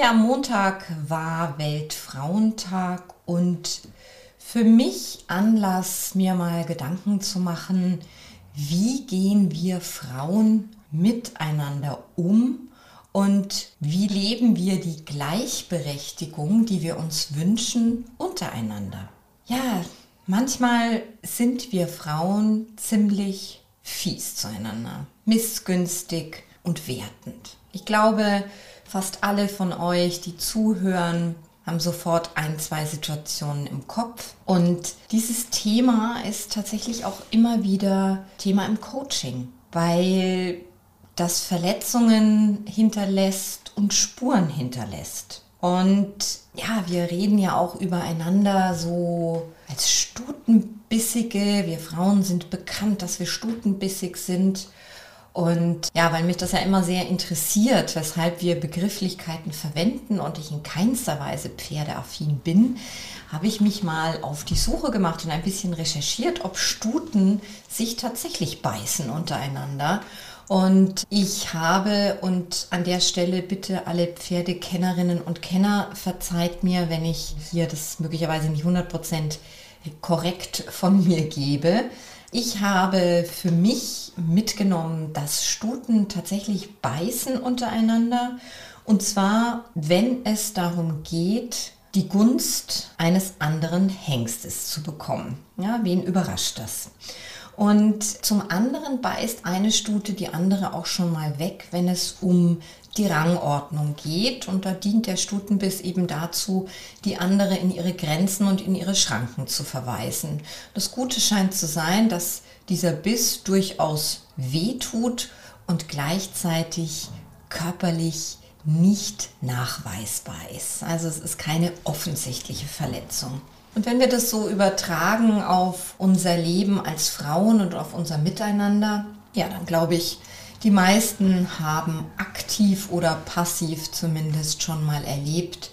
Ja, Montag war Weltfrauentag und für mich Anlass, mir mal Gedanken zu machen, wie gehen wir Frauen miteinander um und wie leben wir die Gleichberechtigung, die wir uns wünschen, untereinander. Ja, manchmal sind wir Frauen ziemlich fies zueinander, missgünstig und wertend. Ich glaube, Fast alle von euch, die zuhören, haben sofort ein, zwei Situationen im Kopf. Und dieses Thema ist tatsächlich auch immer wieder Thema im Coaching, weil das Verletzungen hinterlässt und Spuren hinterlässt. Und ja, wir reden ja auch übereinander so als Stutenbissige. Wir Frauen sind bekannt, dass wir stutenbissig sind. Und ja, weil mich das ja immer sehr interessiert, weshalb wir Begrifflichkeiten verwenden und ich in keinster Weise pferdeaffin bin, habe ich mich mal auf die Suche gemacht und ein bisschen recherchiert, ob Stuten sich tatsächlich beißen untereinander. Und ich habe, und an der Stelle bitte alle Pferdekennerinnen und Kenner, verzeiht mir, wenn ich hier das möglicherweise nicht 100% korrekt von mir gebe. Ich habe für mich mitgenommen, dass Stuten tatsächlich beißen untereinander. Und zwar, wenn es darum geht, die Gunst eines anderen Hengstes zu bekommen. Ja, wen überrascht das? Und zum anderen beißt eine Stute die andere auch schon mal weg, wenn es um die Rangordnung geht. Und da dient der Stutenbiss eben dazu, die andere in ihre Grenzen und in ihre Schranken zu verweisen. Das Gute scheint zu sein, dass dieser Biss durchaus wehtut und gleichzeitig körperlich nicht nachweisbar ist. Also es ist keine offensichtliche Verletzung. Und wenn wir das so übertragen auf unser Leben als Frauen und auf unser Miteinander, ja, dann glaube ich, die meisten haben aktiv oder passiv zumindest schon mal erlebt,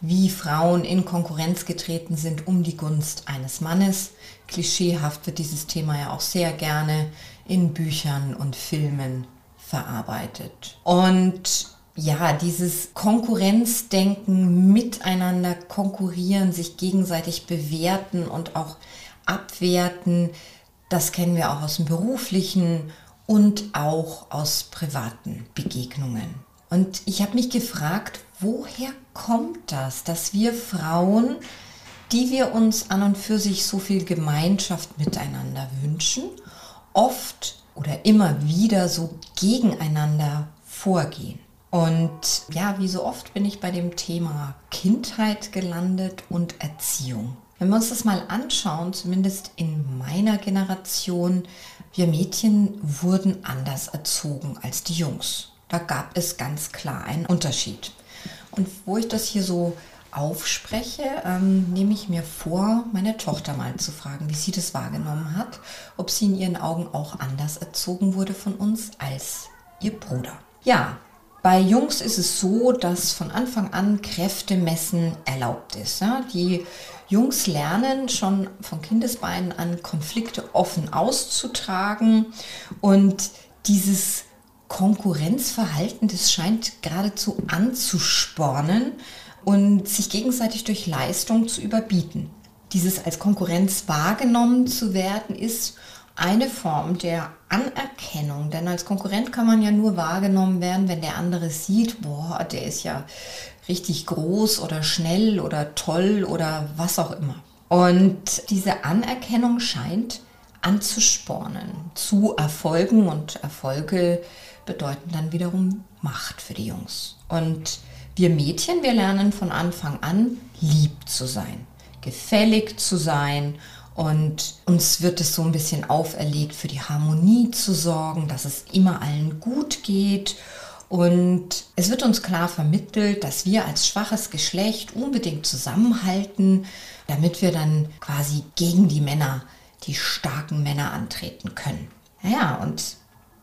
wie Frauen in Konkurrenz getreten sind um die Gunst eines Mannes. Klischeehaft wird dieses Thema ja auch sehr gerne in Büchern und Filmen verarbeitet. Und ja, dieses Konkurrenzdenken, miteinander konkurrieren, sich gegenseitig bewerten und auch abwerten, das kennen wir auch aus dem beruflichen und auch aus privaten Begegnungen. Und ich habe mich gefragt, woher kommt das, dass wir Frauen, die wir uns an und für sich so viel Gemeinschaft miteinander wünschen, oft oder immer wieder so gegeneinander vorgehen? Und ja, wie so oft bin ich bei dem Thema Kindheit gelandet und Erziehung. Wenn wir uns das mal anschauen, zumindest in meiner Generation, wir Mädchen wurden anders erzogen als die Jungs. Da gab es ganz klar einen Unterschied. Und wo ich das hier so aufspreche, ähm, nehme ich mir vor, meine Tochter mal zu fragen, wie sie das wahrgenommen hat, ob sie in ihren Augen auch anders erzogen wurde von uns als ihr Bruder. Ja, bei Jungs ist es so, dass von Anfang an Kräftemessen erlaubt ist. Ja? Die Jungs lernen schon von Kindesbeinen an, Konflikte offen auszutragen und dieses Konkurrenzverhalten, das scheint geradezu anzuspornen und sich gegenseitig durch Leistung zu überbieten. Dieses als Konkurrenz wahrgenommen zu werden, ist eine Form der Anerkennung, denn als Konkurrent kann man ja nur wahrgenommen werden, wenn der andere sieht, boah, der ist ja richtig groß oder schnell oder toll oder was auch immer. Und diese Anerkennung scheint anzuspornen zu Erfolgen und Erfolge bedeuten dann wiederum Macht für die Jungs. Und wir Mädchen, wir lernen von Anfang an lieb zu sein, gefällig zu sein und uns wird es so ein bisschen auferlegt, für die Harmonie zu sorgen, dass es immer allen gut geht Und es wird uns klar vermittelt, dass wir als schwaches Geschlecht unbedingt zusammenhalten, damit wir dann quasi gegen die Männer, die starken Männer antreten können. Naja, und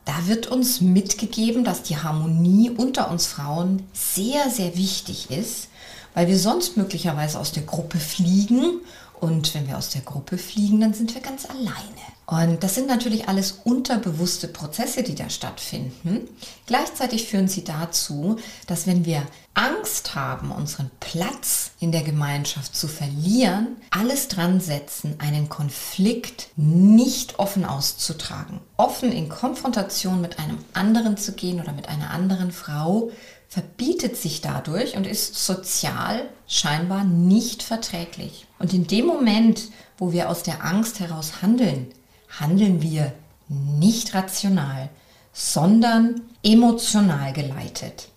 da wird uns mitgegeben, dass die Harmonie unter uns Frauen sehr, sehr wichtig ist, weil wir sonst möglicherweise aus der Gruppe fliegen und wenn wir aus der Gruppe fliegen, dann sind wir ganz alleine. Und das sind natürlich alles unterbewusste Prozesse, die da stattfinden. Gleichzeitig führen sie dazu, dass wenn wir Angst haben, unseren Platz in der Gemeinschaft zu verlieren, alles dran setzen, einen Konflikt nicht offen auszutragen. Offen in Konfrontation mit einem anderen zu gehen oder mit einer anderen Frau, verbietet sich dadurch und ist sozial scheinbar nicht verträglich. Und in dem Moment, wo wir aus der Angst heraus handeln, handeln wir nicht rational, sondern emotional geleitet.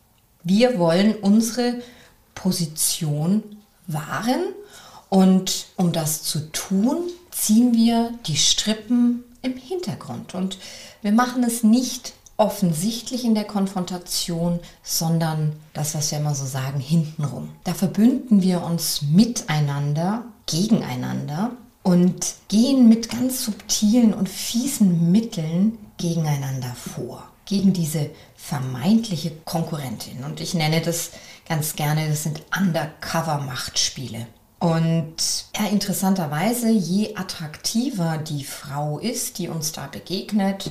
Wir wollen unsere Position wahren und um das zu tun, ziehen wir die Strippen im Hintergrund und wir machen es nicht offensichtlich in der Konfrontation, sondern das, was wir immer so sagen, hintenrum. Da verbünden wir uns miteinander, gegeneinander und gehen mit ganz subtilen und fiesen Mitteln gegeneinander vor, gegen diese vermeintliche Konkurrentin. Und ich nenne das ganz gerne, das sind Undercover-Machtspiele. Und ja, interessanterweise, je attraktiver die Frau ist, die uns da begegnet,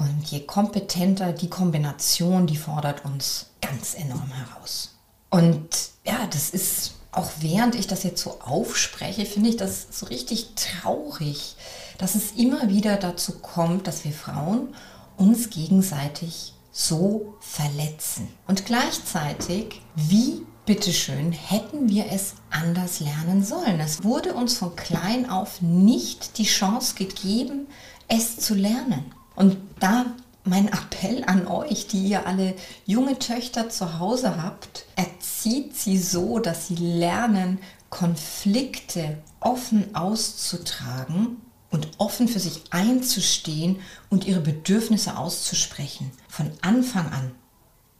und je kompetenter die Kombination, die fordert uns ganz enorm heraus. Und ja, das ist auch während ich das jetzt so aufspreche, finde ich das so richtig traurig, dass es immer wieder dazu kommt, dass wir Frauen uns gegenseitig so verletzen. Und gleichzeitig, wie bitteschön, hätten wir es anders lernen sollen. Es wurde uns von klein auf nicht die Chance gegeben, es zu lernen. Und da mein Appell an euch, die ihr alle junge Töchter zu Hause habt, erzieht sie so, dass sie lernen, Konflikte offen auszutragen und offen für sich einzustehen und ihre Bedürfnisse auszusprechen. Von Anfang an.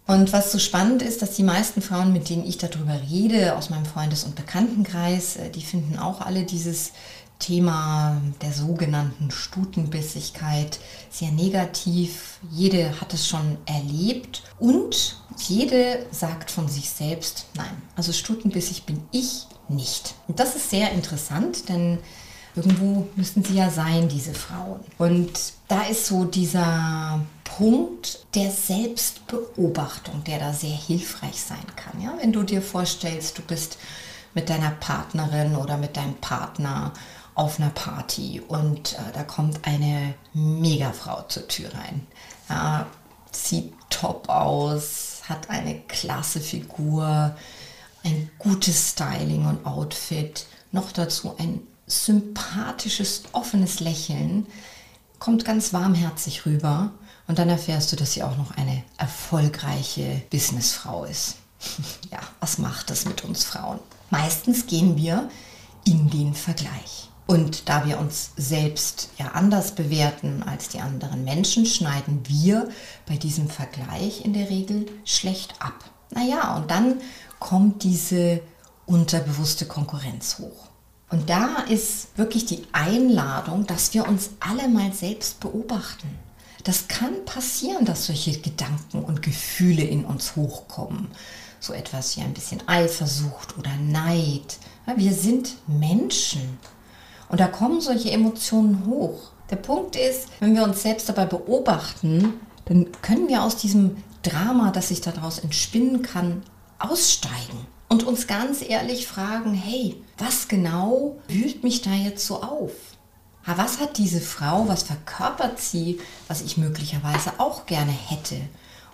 Und was so spannend ist, dass die meisten Frauen, mit denen ich darüber rede, aus meinem Freundes- und Bekanntenkreis, äh, die finden auch alle dieses Thema der sogenannten Stutenbissigkeit sehr negativ. Jede hat es schon erlebt und jede sagt von sich selbst, nein, also stutenbissig bin ich nicht. Und das ist sehr interessant, denn irgendwo müssen sie ja sein, diese Frauen. Und da ist so dieser Punkt der Selbstbeobachtung, der da sehr hilfreich sein kann. Ja? Wenn du dir vorstellst, du bist mit deiner Partnerin oder mit deinem Partner auf einer Party und äh, da kommt eine Megafrau zur Tür rein. Ja, sieht top aus, hat eine klasse Figur, ein gutes Styling und Outfit, noch dazu ein sympathisches, offenes Lächeln, kommt ganz warmherzig rüber und dann erfährst du, dass sie auch noch eine erfolgreiche Businessfrau ist. ja, was macht das mit uns Frauen? Meistens gehen wir in den Vergleich. Und da wir uns selbst ja anders bewerten als die anderen Menschen, schneiden wir bei diesem Vergleich in der Regel schlecht ab. Naja, und dann kommt diese unterbewusste Konkurrenz hoch. Und da ist wirklich die Einladung, dass wir uns alle mal selbst beobachten. Das kann passieren, dass solche Gedanken und Gefühle in uns hochkommen. So etwas wie ein bisschen Eifersucht oder Neid. Wir sind Menschen und da kommen solche Emotionen hoch. Der Punkt ist, wenn wir uns selbst dabei beobachten, dann können wir aus diesem Drama, das sich daraus entspinnen kann, aussteigen und uns ganz ehrlich fragen, hey, was genau wühlt mich da jetzt so auf? Was hat diese Frau, was verkörpert sie, was ich möglicherweise auch gerne hätte?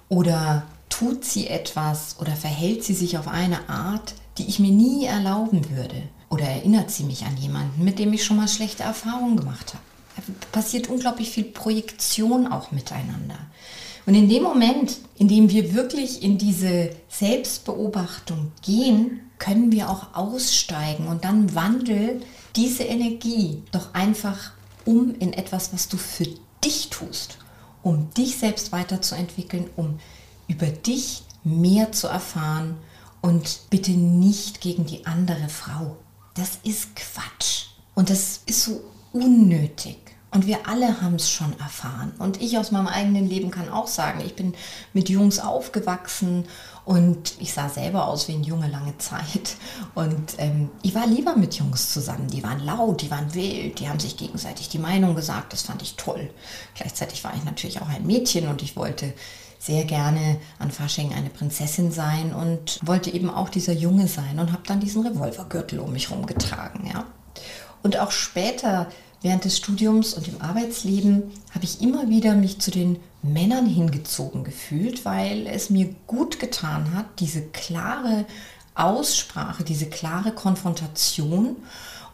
Oder tut sie etwas oder verhält sie sich auf eine Art, die ich mir nie erlauben würde? Oder erinnert sie mich an jemanden, mit dem ich schon mal schlechte Erfahrungen gemacht habe? Da passiert unglaublich viel Projektion auch miteinander. Und in dem Moment, in dem wir wirklich in diese Selbstbeobachtung gehen, können wir auch aussteigen und dann wandel diese Energie doch einfach um in etwas, was du für dich tust, um dich selbst weiterzuentwickeln, um über dich mehr zu erfahren und bitte nicht gegen die andere Frau. Das ist Quatsch und das ist so unnötig. Und wir alle haben es schon erfahren. Und ich aus meinem eigenen Leben kann auch sagen, ich bin mit Jungs aufgewachsen und ich sah selber aus wie ein Junge lange Zeit. Und ähm, ich war lieber mit Jungs zusammen. Die waren laut, die waren wild, die haben sich gegenseitig die Meinung gesagt. Das fand ich toll. Gleichzeitig war ich natürlich auch ein Mädchen und ich wollte sehr gerne an Fasching eine Prinzessin sein und wollte eben auch dieser Junge sein und habe dann diesen Revolvergürtel um mich rumgetragen. Ja. Und auch später während des Studiums und im Arbeitsleben habe ich immer wieder mich zu den Männern hingezogen gefühlt, weil es mir gut getan hat, diese klare Aussprache, diese klare Konfrontation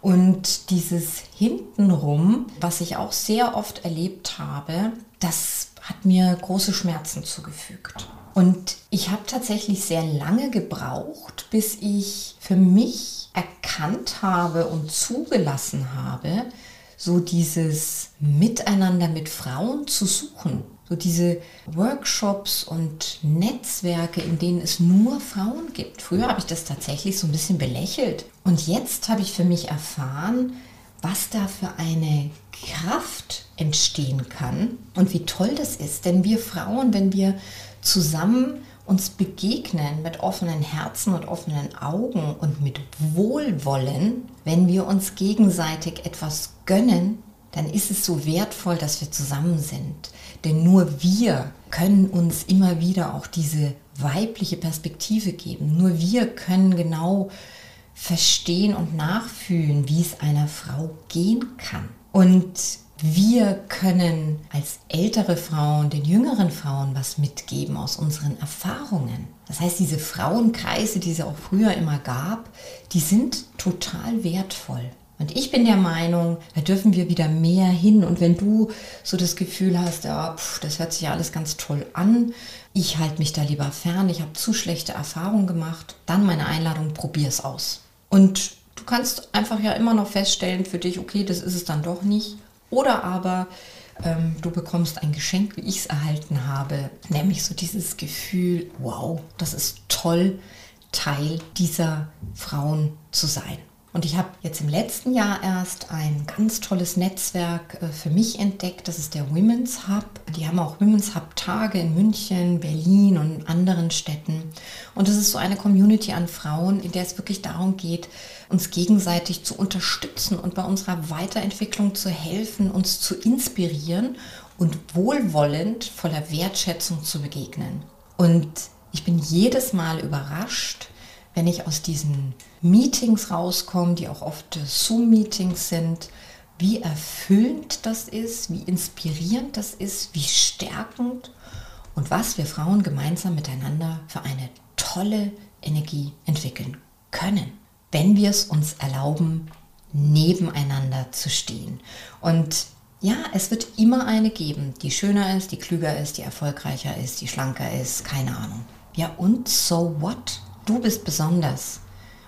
und dieses Hintenrum, was ich auch sehr oft erlebt habe, das hat mir große Schmerzen zugefügt. Und ich habe tatsächlich sehr lange gebraucht, bis ich für mich erkannt habe und zugelassen habe, so dieses Miteinander mit Frauen zu suchen. So diese Workshops und Netzwerke, in denen es nur Frauen gibt. Früher habe ich das tatsächlich so ein bisschen belächelt. Und jetzt habe ich für mich erfahren, was da für eine Kraft entstehen kann und wie toll das ist. Denn wir Frauen, wenn wir zusammen uns begegnen mit offenen Herzen und offenen Augen und mit Wohlwollen, wenn wir uns gegenseitig etwas gönnen, dann ist es so wertvoll, dass wir zusammen sind. Denn nur wir können uns immer wieder auch diese weibliche Perspektive geben. Nur wir können genau verstehen und nachfühlen, wie es einer Frau gehen kann. Und wir können als ältere Frauen den jüngeren Frauen was mitgeben aus unseren Erfahrungen. Das heißt, diese Frauenkreise, die es auch früher immer gab, die sind total wertvoll. Und ich bin der Meinung, da dürfen wir wieder mehr hin. Und wenn du so das Gefühl hast, ja, pf, das hört sich ja alles ganz toll an, ich halte mich da lieber fern, ich habe zu schlechte Erfahrungen gemacht, dann meine Einladung, probier es aus. Und du kannst einfach ja immer noch feststellen für dich, okay, das ist es dann doch nicht. Oder aber ähm, du bekommst ein Geschenk, wie ich es erhalten habe, nämlich so dieses Gefühl, wow, das ist toll, Teil dieser Frauen zu sein. Und ich habe jetzt im letzten Jahr erst ein ganz tolles Netzwerk äh, für mich entdeckt. Das ist der Women's Hub. Die haben auch Women's Hub Tage in München, Berlin und anderen Städten. Und das ist so eine Community an Frauen, in der es wirklich darum geht, uns gegenseitig zu unterstützen und bei unserer Weiterentwicklung zu helfen, uns zu inspirieren und wohlwollend voller Wertschätzung zu begegnen. Und ich bin jedes Mal überrascht, wenn ich aus diesen Meetings rauskomme, die auch oft Zoom-Meetings sind, wie erfüllend das ist, wie inspirierend das ist, wie stärkend und was wir Frauen gemeinsam miteinander für eine tolle Energie entwickeln können, wenn wir es uns erlauben, nebeneinander zu stehen. Und ja, es wird immer eine geben, die schöner ist, die klüger ist, die erfolgreicher ist, die schlanker ist, keine Ahnung. Ja, und so what? Du bist besonders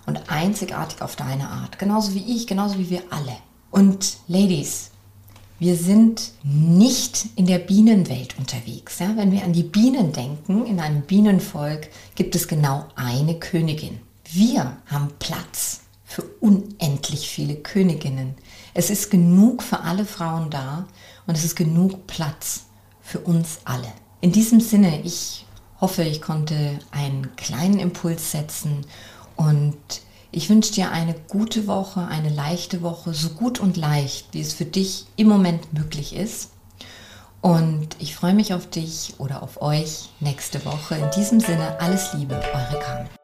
und einzigartig auf deine Art, genauso wie ich, genauso wie wir alle. Und Ladies, wir sind nicht in der Bienenwelt unterwegs. Ja? Wenn wir an die Bienen denken, in einem Bienenvolk gibt es genau eine Königin. Wir haben Platz für unendlich viele Königinnen. Es ist genug für alle Frauen da und es ist genug Platz für uns alle. In diesem Sinne, ich hoffe, ich konnte einen kleinen Impuls setzen und ich wünsche dir eine gute Woche, eine leichte Woche, so gut und leicht, wie es für dich im Moment möglich ist. Und ich freue mich auf dich oder auf euch nächste Woche. In diesem Sinne, alles Liebe, eure Carmen.